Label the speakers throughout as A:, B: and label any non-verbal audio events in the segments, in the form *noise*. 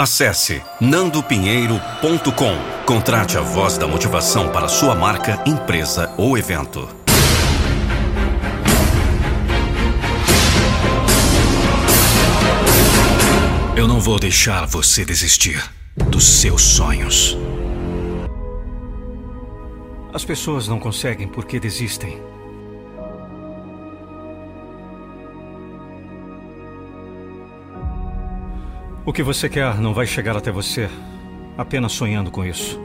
A: Acesse nandopinheiro.com. Contrate a voz da motivação para sua marca, empresa ou evento. Eu não vou deixar você desistir dos seus sonhos.
B: As pessoas não conseguem porque desistem. O que você quer não vai chegar até você apenas sonhando com isso.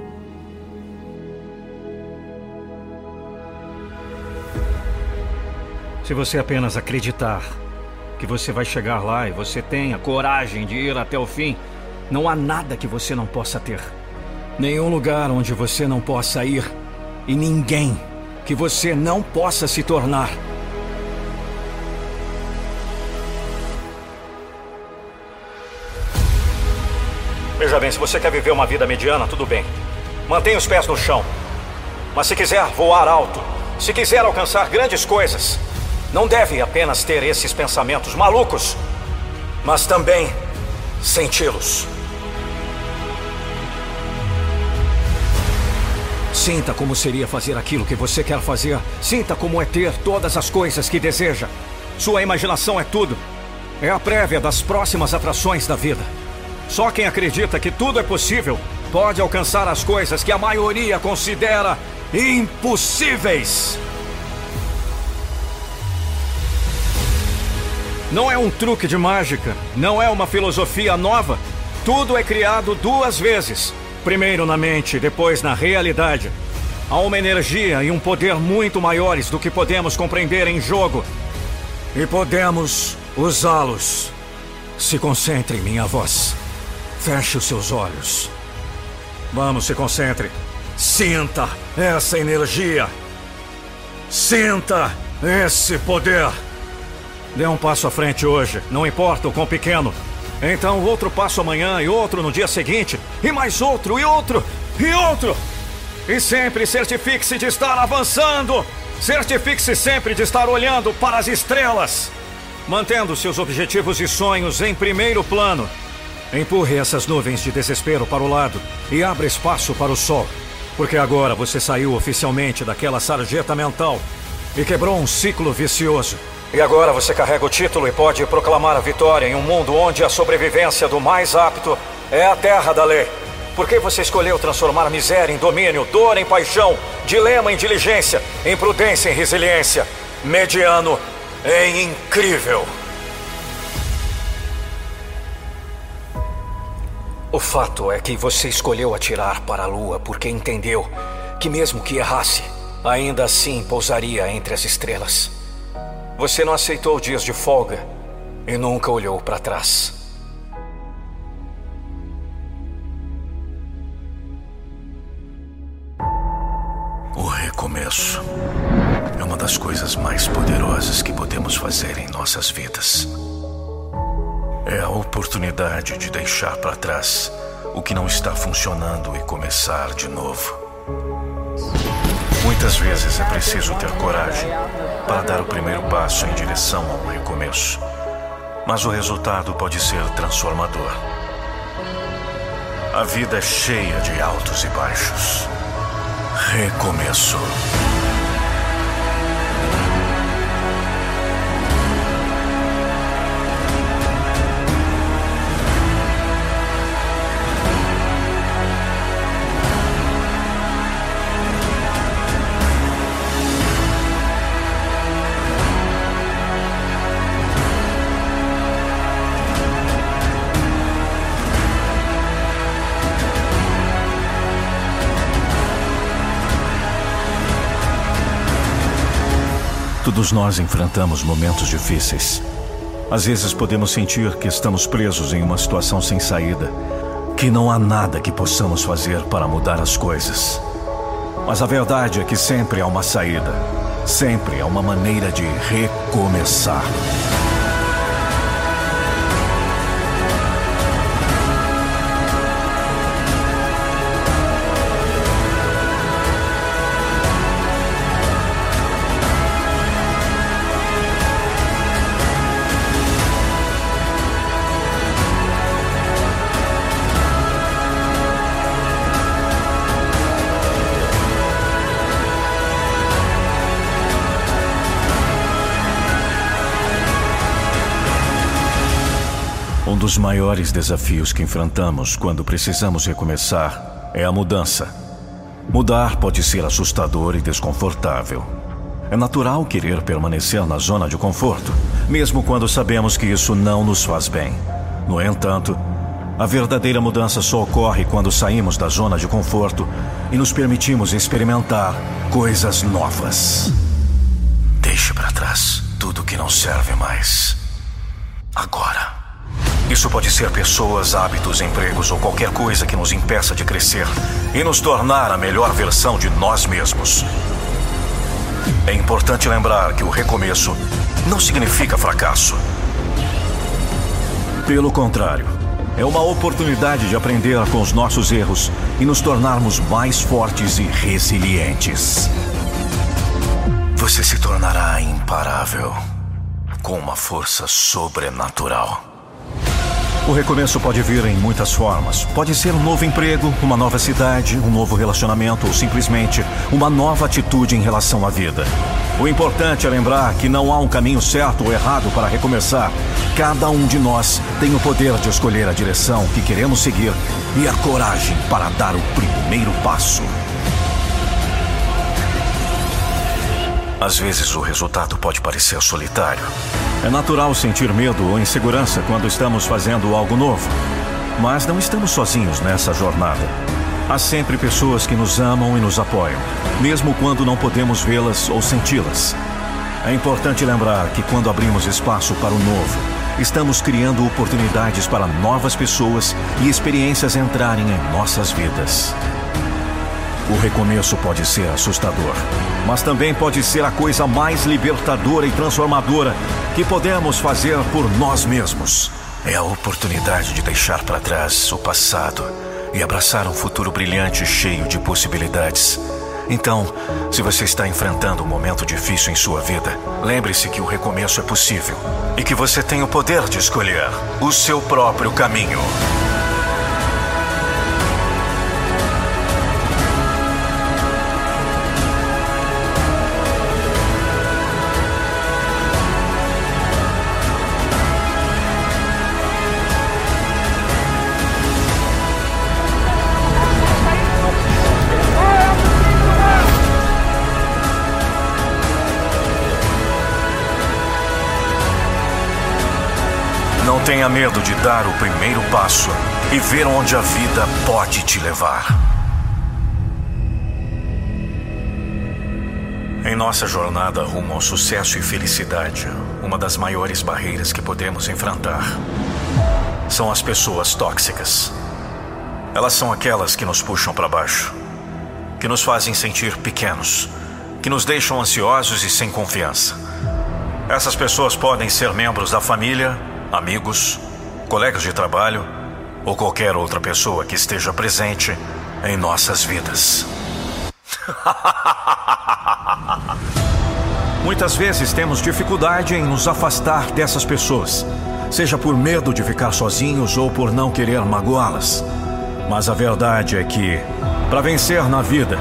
B: Se você apenas acreditar que você vai chegar lá e você tem a coragem de ir até o fim, não há nada que você não possa ter. Nenhum lugar onde você não possa ir e ninguém que você não possa se tornar. Se você quer viver uma vida mediana, tudo bem. Mantenha os pés no chão. Mas se quiser voar alto, se quiser alcançar grandes coisas, não deve apenas ter esses pensamentos malucos, mas também senti-los. Sinta como seria fazer aquilo que você quer fazer. Sinta como é ter todas as coisas que deseja. Sua imaginação é tudo. É a prévia das próximas atrações da vida. Só quem acredita que tudo é possível pode alcançar as coisas que a maioria considera impossíveis. Não é um truque de mágica, não é uma filosofia nova. Tudo é criado duas vezes: primeiro na mente, depois na realidade. Há uma energia e um poder muito maiores do que podemos compreender em jogo. E podemos usá-los. Se concentre em minha voz. Feche os seus olhos. Vamos, se concentre. Sinta essa energia. Sinta esse poder. Dê um passo à frente hoje, não importa o quão pequeno. Então, outro passo amanhã e outro no dia seguinte, e mais outro e outro e outro. E sempre certifique-se de estar avançando. Certifique-se sempre de estar olhando para as estrelas, mantendo seus objetivos e sonhos em primeiro plano. Empurre essas nuvens de desespero para o lado e abra espaço para o sol. Porque agora você saiu oficialmente daquela sarjeta mental e quebrou um ciclo vicioso. E agora você carrega o título e pode proclamar a vitória em um mundo onde a sobrevivência do mais apto é a terra da lei. Por que você escolheu transformar miséria em domínio, dor em paixão, dilema em diligência, imprudência em resiliência, mediano em incrível? O fato é que você escolheu atirar para a lua porque entendeu que, mesmo que errasse, ainda assim pousaria entre as estrelas. Você não aceitou dias de folga e nunca olhou para trás.
C: O recomeço é uma das coisas mais poderosas que podemos fazer em nossas vidas. É a oportunidade de deixar para trás o que não está funcionando e começar de novo. Muitas vezes é preciso ter coragem para dar o primeiro passo em direção a um recomeço. Mas o resultado pode ser transformador. A vida é cheia de altos e baixos. Recomeço. Todos nós enfrentamos momentos difíceis. Às vezes podemos sentir que estamos presos em uma situação sem saída, que não há nada que possamos fazer para mudar as coisas. Mas a verdade é que sempre há uma saída, sempre há uma maneira de recomeçar. Dos maiores desafios que enfrentamos quando precisamos recomeçar é a mudança. Mudar pode ser assustador e desconfortável. É natural querer permanecer na zona de conforto, mesmo quando sabemos que isso não nos faz bem. No entanto, a verdadeira mudança só ocorre quando saímos da zona de conforto e nos permitimos experimentar coisas novas. Deixe para trás tudo que não serve mais. Agora. Isso pode ser pessoas, hábitos, empregos ou qualquer coisa que nos impeça de crescer e nos tornar a melhor versão de nós mesmos. É importante lembrar que o recomeço não significa fracasso. Pelo contrário, é uma oportunidade de aprender com os nossos erros e nos tornarmos mais fortes e resilientes. Você se tornará imparável com uma força sobrenatural. O recomeço pode vir em muitas formas. Pode ser um novo emprego, uma nova cidade, um novo relacionamento ou simplesmente uma nova atitude em relação à vida. O importante é lembrar que não há um caminho certo ou errado para recomeçar. Cada um de nós tem o poder de escolher a direção que queremos seguir e a coragem para dar o primeiro passo. Às vezes o resultado pode parecer solitário. É natural sentir medo ou insegurança quando estamos fazendo algo novo. Mas não estamos sozinhos nessa jornada. Há sempre pessoas que nos amam e nos apoiam, mesmo quando não podemos vê-las ou senti-las. É importante lembrar que quando abrimos espaço para o novo, estamos criando oportunidades para novas pessoas e experiências entrarem em nossas vidas. O recomeço pode ser assustador, mas também pode ser a coisa mais libertadora e transformadora que podemos fazer por nós mesmos. É a oportunidade de deixar para trás o passado e abraçar um futuro brilhante cheio de possibilidades. Então, se você está enfrentando um momento difícil em sua vida, lembre-se que o recomeço é possível e que você tem o poder de escolher o seu próprio caminho. Tenha medo de dar o primeiro passo e ver onde a vida pode te levar. Em nossa jornada rumo ao sucesso e felicidade, uma das maiores barreiras que podemos enfrentar são as pessoas tóxicas. Elas são aquelas que nos puxam para baixo, que nos fazem sentir pequenos, que nos deixam ansiosos e sem confiança. Essas pessoas podem ser membros da família amigos, colegas de trabalho ou qualquer outra pessoa que esteja presente em nossas vidas. *laughs* Muitas vezes temos dificuldade em nos afastar dessas pessoas, seja por medo de ficar sozinhos ou por não querer magoá-las. Mas a verdade é que, para vencer na vida,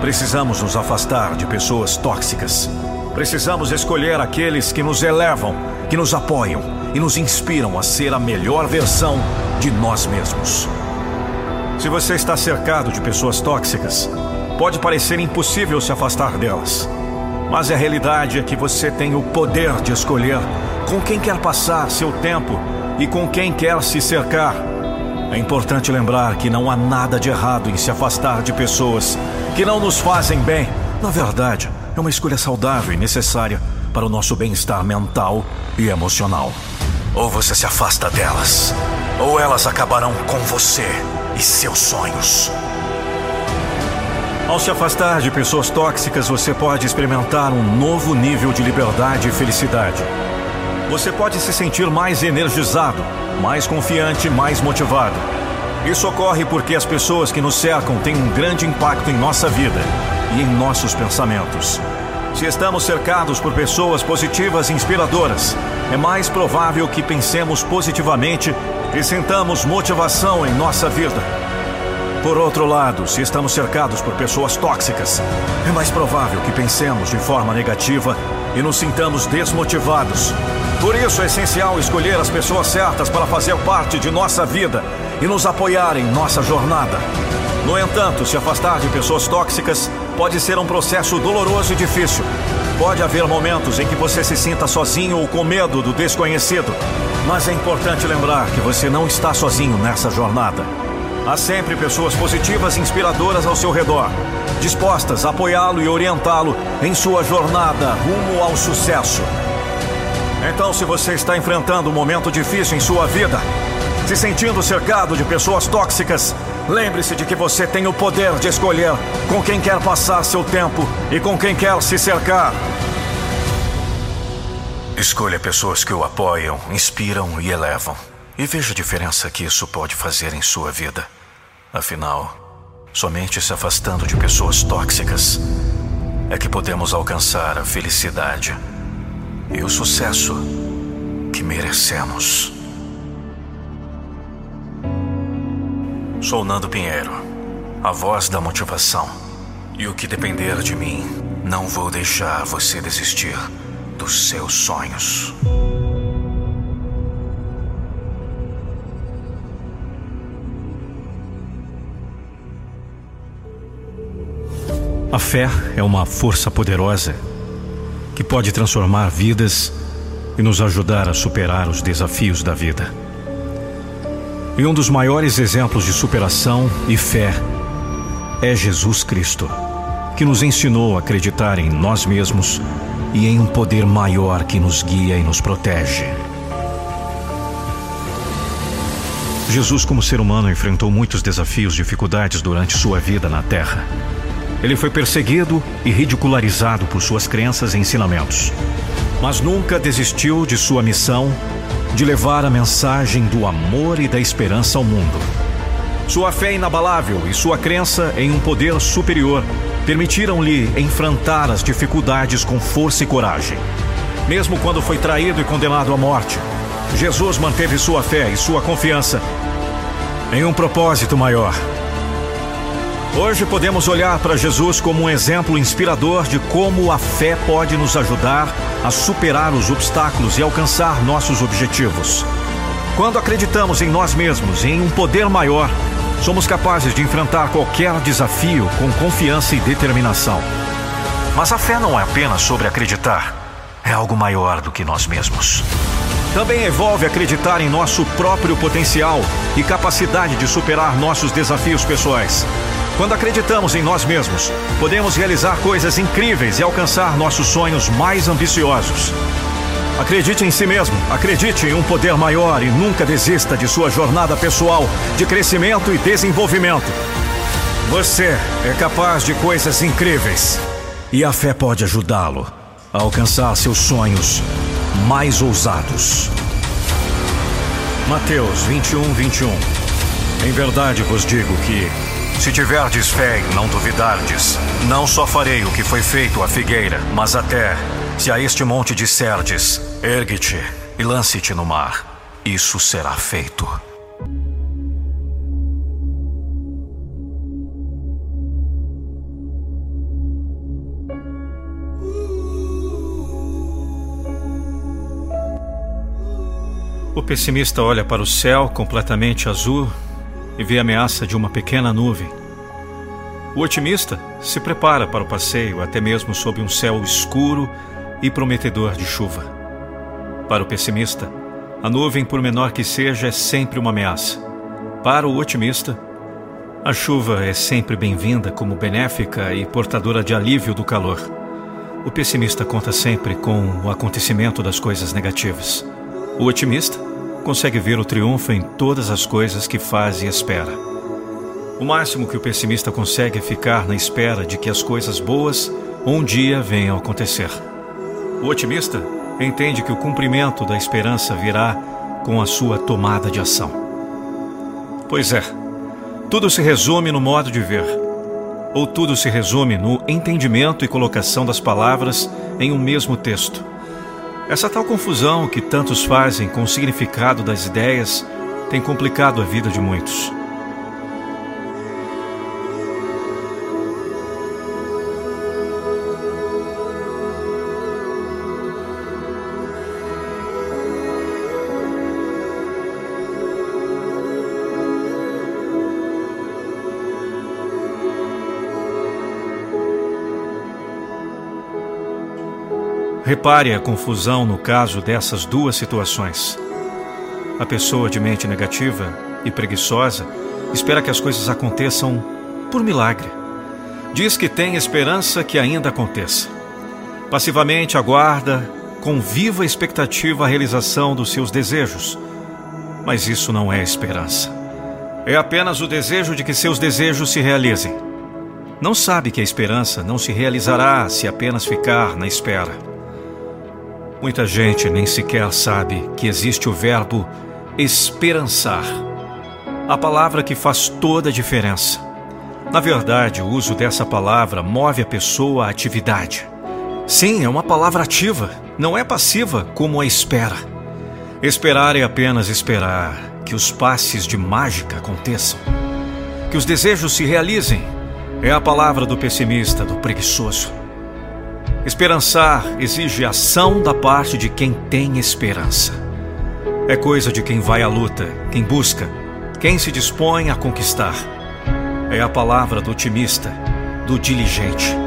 C: precisamos nos afastar de pessoas tóxicas. Precisamos escolher aqueles que nos elevam, que nos apoiam e nos inspiram a ser a melhor versão de nós mesmos. Se você está cercado de pessoas tóxicas, pode parecer impossível se afastar delas. Mas a realidade é que você tem o poder de escolher com quem quer passar seu tempo e com quem quer se cercar. É importante lembrar que não há nada de errado em se afastar de pessoas que não nos fazem bem. Na verdade, é uma escolha saudável e necessária para o nosso bem-estar mental e emocional. Ou você se afasta delas, ou elas acabarão com você e seus sonhos. Ao se afastar de pessoas tóxicas, você pode experimentar um novo nível de liberdade e felicidade. Você pode se sentir mais energizado, mais confiante, mais motivado. Isso ocorre porque as pessoas que nos cercam têm um grande impacto em nossa vida e em nossos pensamentos. Se estamos cercados por pessoas positivas e inspiradoras, é mais provável que pensemos positivamente e sentamos motivação em nossa vida. Por outro lado, se estamos cercados por pessoas tóxicas, é mais provável que pensemos de forma negativa e nos sintamos desmotivados. Por isso é essencial escolher as pessoas certas para fazer parte de nossa vida e nos apoiar em nossa jornada. No entanto, se afastar de pessoas tóxicas pode ser um processo doloroso e difícil. Pode haver momentos em que você se sinta sozinho ou com medo do desconhecido, mas é importante lembrar que você não está sozinho nessa jornada. Há sempre pessoas positivas e inspiradoras ao seu redor, dispostas a apoiá-lo e orientá-lo em sua jornada rumo ao sucesso. Então, se você está enfrentando um momento difícil em sua vida, se sentindo cercado de pessoas tóxicas, lembre-se de que você tem o poder de escolher com quem quer passar seu tempo e com quem quer se cercar. Escolha pessoas que o apoiam, inspiram e elevam. E veja a diferença que isso pode fazer em sua vida. Afinal, somente se afastando de pessoas tóxicas é que podemos alcançar a felicidade e o sucesso que merecemos. Sou Nando Pinheiro, a voz da motivação. E o que depender de mim, não vou deixar você desistir dos seus sonhos.
B: A fé é uma força poderosa que pode transformar vidas e nos ajudar a superar os desafios da vida. E um dos maiores exemplos de superação e fé é Jesus Cristo, que nos ensinou a acreditar em nós mesmos e em um poder maior que nos guia e nos protege. Jesus, como ser humano, enfrentou muitos desafios e dificuldades durante sua vida na Terra. Ele foi perseguido e ridicularizado por suas crenças e ensinamentos. Mas nunca desistiu de sua missão de levar a mensagem do amor e da esperança ao mundo. Sua fé inabalável e sua crença em um poder superior permitiram-lhe enfrentar as dificuldades com força e coragem. Mesmo quando foi traído e condenado à morte, Jesus manteve sua fé e sua confiança em um propósito maior Hoje podemos olhar para Jesus como um exemplo inspirador de como a fé pode nos ajudar a superar os obstáculos e alcançar nossos objetivos. Quando acreditamos em nós mesmos e em um poder maior, somos capazes de enfrentar qualquer desafio com confiança e determinação. Mas a fé não é apenas sobre acreditar, é algo maior do que nós mesmos. Também envolve acreditar em nosso próprio potencial e capacidade de superar nossos desafios pessoais. Quando acreditamos em nós mesmos, podemos realizar coisas incríveis e alcançar nossos sonhos mais ambiciosos. Acredite em si mesmo, acredite em um poder maior e nunca desista de sua jornada pessoal de crescimento e desenvolvimento. Você é capaz de coisas incríveis e a fé pode ajudá-lo a alcançar seus sonhos mais ousados. Mateus 21, 21 Em verdade vos digo que se tiverdes fé e não duvidardes, não só farei o que foi feito à figueira, mas até, se a este monte disserdes, ergue-te e lance-te no mar, isso será feito. O pessimista olha para o céu completamente azul e vê a ameaça de uma pequena nuvem. O otimista se prepara para o passeio, até mesmo sob um céu escuro e prometedor de chuva. Para o pessimista, a nuvem, por menor que seja, é sempre uma ameaça. Para o otimista, a chuva é sempre bem-vinda como benéfica e portadora de alívio do calor. O pessimista conta sempre com o acontecimento das coisas negativas. O otimista consegue ver o triunfo em todas as coisas que faz e espera. O máximo que o pessimista consegue é ficar na espera de que as coisas boas um dia venham a acontecer. O otimista entende que o cumprimento da esperança virá com a sua tomada de ação. Pois é, tudo se resume no modo de ver, ou tudo se resume no entendimento e colocação das palavras em um mesmo texto. Essa tal confusão que tantos fazem com o significado das ideias tem complicado a vida de muitos. Repare a confusão no caso dessas duas situações. A pessoa de mente negativa e preguiçosa espera que as coisas aconteçam por milagre. Diz que tem esperança que ainda aconteça. Passivamente aguarda com viva expectativa a realização dos seus desejos. Mas isso não é esperança. É apenas o desejo de que seus desejos se realizem. Não sabe que a esperança não se realizará se apenas ficar na espera. Muita gente nem sequer sabe que existe o verbo esperançar a palavra que faz toda a diferença. Na verdade, o uso dessa palavra move a pessoa à atividade. Sim, é uma palavra ativa, não é passiva como a espera. Esperar é apenas esperar que os passes de mágica aconteçam, que os desejos se realizem. É a palavra do pessimista, do preguiçoso. Esperançar exige ação da parte de quem tem esperança. É coisa de quem vai à luta, quem busca, quem se dispõe a conquistar. É a palavra do otimista, do diligente.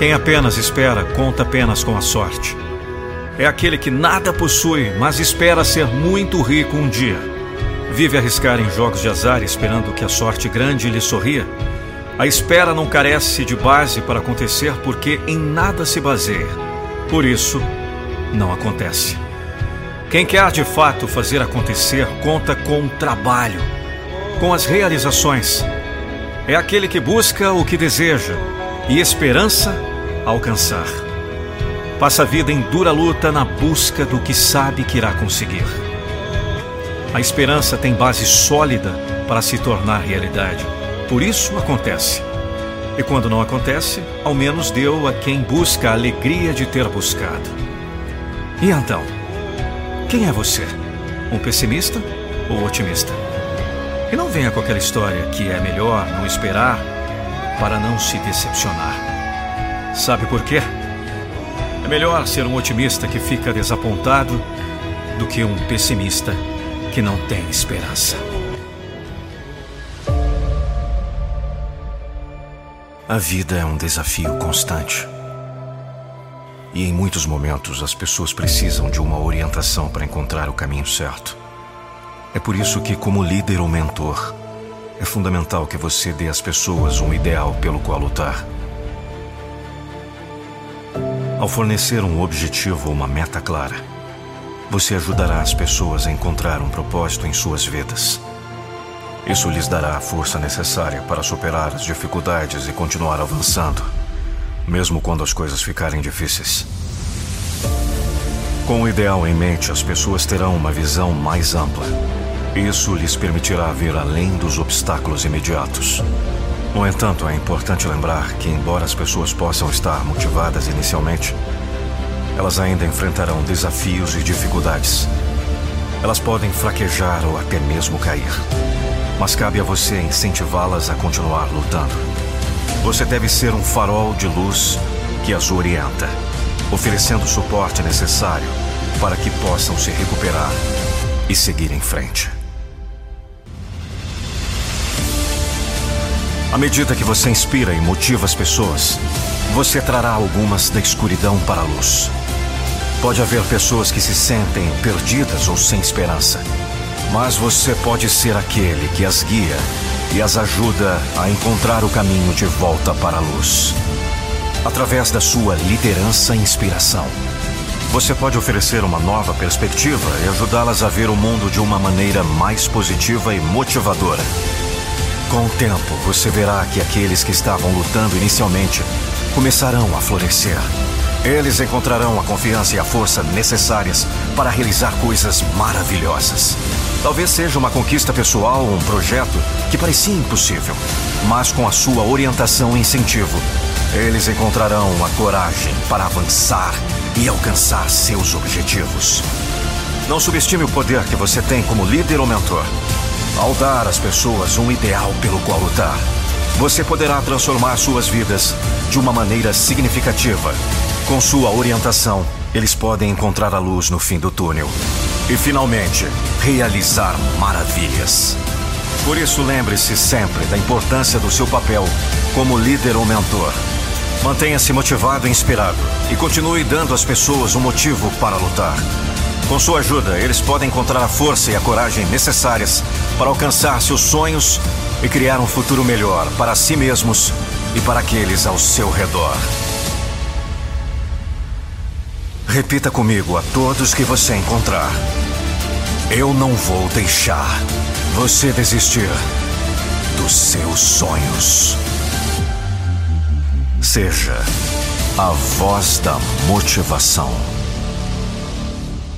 B: Quem apenas espera, conta apenas com a sorte. É aquele que nada possui, mas espera ser muito rico um dia. Vive arriscar em jogos de azar esperando que a sorte grande lhe sorria. A espera não carece de base para acontecer porque em nada se baseia. Por isso, não acontece. Quem quer de fato fazer acontecer conta com o trabalho, com as realizações. É aquele que busca o que deseja e esperança alcançar. Passa a vida em dura luta na busca do que sabe que irá conseguir. A esperança tem base sólida para se tornar realidade. Por isso acontece. E quando não acontece, ao menos deu a quem busca a alegria de ter buscado. E então, quem é você? Um pessimista ou otimista? E não venha com aquela história que é melhor não esperar para não se decepcionar. Sabe por quê? É melhor ser um otimista que fica desapontado do que um pessimista que não tem esperança.
A: A vida é um desafio constante. E em muitos momentos as pessoas precisam de uma orientação para encontrar o caminho certo. É por isso que, como líder ou mentor, é fundamental que você dê às pessoas um ideal pelo qual lutar. Ao fornecer um objetivo ou uma meta clara, você ajudará as pessoas a encontrar um propósito em suas vidas. Isso lhes dará a força necessária para superar as dificuldades e continuar avançando, mesmo quando as coisas ficarem difíceis. Com o ideal em mente, as pessoas terão uma visão mais ampla. Isso lhes permitirá ver além dos obstáculos imediatos no entanto, é importante lembrar que, embora as pessoas possam estar motivadas inicialmente, elas ainda enfrentarão desafios e dificuldades. Elas podem fraquejar ou até mesmo cair. Mas cabe a você incentivá-las a continuar lutando. Você deve ser um farol de luz que as orienta, oferecendo o suporte necessário para que possam se recuperar e seguir em frente. À medida que você inspira e motiva as pessoas, você trará algumas da escuridão para a luz. Pode haver pessoas que se sentem perdidas ou sem esperança, mas você pode ser aquele que as guia e as ajuda a encontrar o caminho de volta para a luz. Através da sua liderança e inspiração, você pode oferecer uma nova perspectiva e ajudá-las a ver o mundo de uma maneira mais positiva e motivadora. Com o tempo, você verá que aqueles que estavam lutando inicialmente começarão a florescer. Eles encontrarão a confiança e a força necessárias para realizar coisas maravilhosas. Talvez seja uma conquista pessoal ou um projeto que parecia impossível, mas com a sua orientação e incentivo, eles encontrarão a coragem para avançar e alcançar seus objetivos. Não subestime o poder que você tem como líder ou mentor. Ao dar às pessoas um ideal pelo qual lutar, você poderá transformar suas vidas de uma maneira significativa. Com sua orientação, eles podem encontrar a luz no fim do túnel e, finalmente, realizar maravilhas. Por isso, lembre-se sempre da importância do seu papel como líder ou mentor. Mantenha-se motivado e inspirado e continue dando às pessoas um motivo para lutar. Com sua ajuda, eles podem encontrar a força e a coragem necessárias para alcançar seus sonhos e criar um futuro melhor para si mesmos e para aqueles ao seu redor. Repita comigo a todos que você encontrar. Eu não vou deixar você desistir dos seus sonhos. Seja a voz da motivação.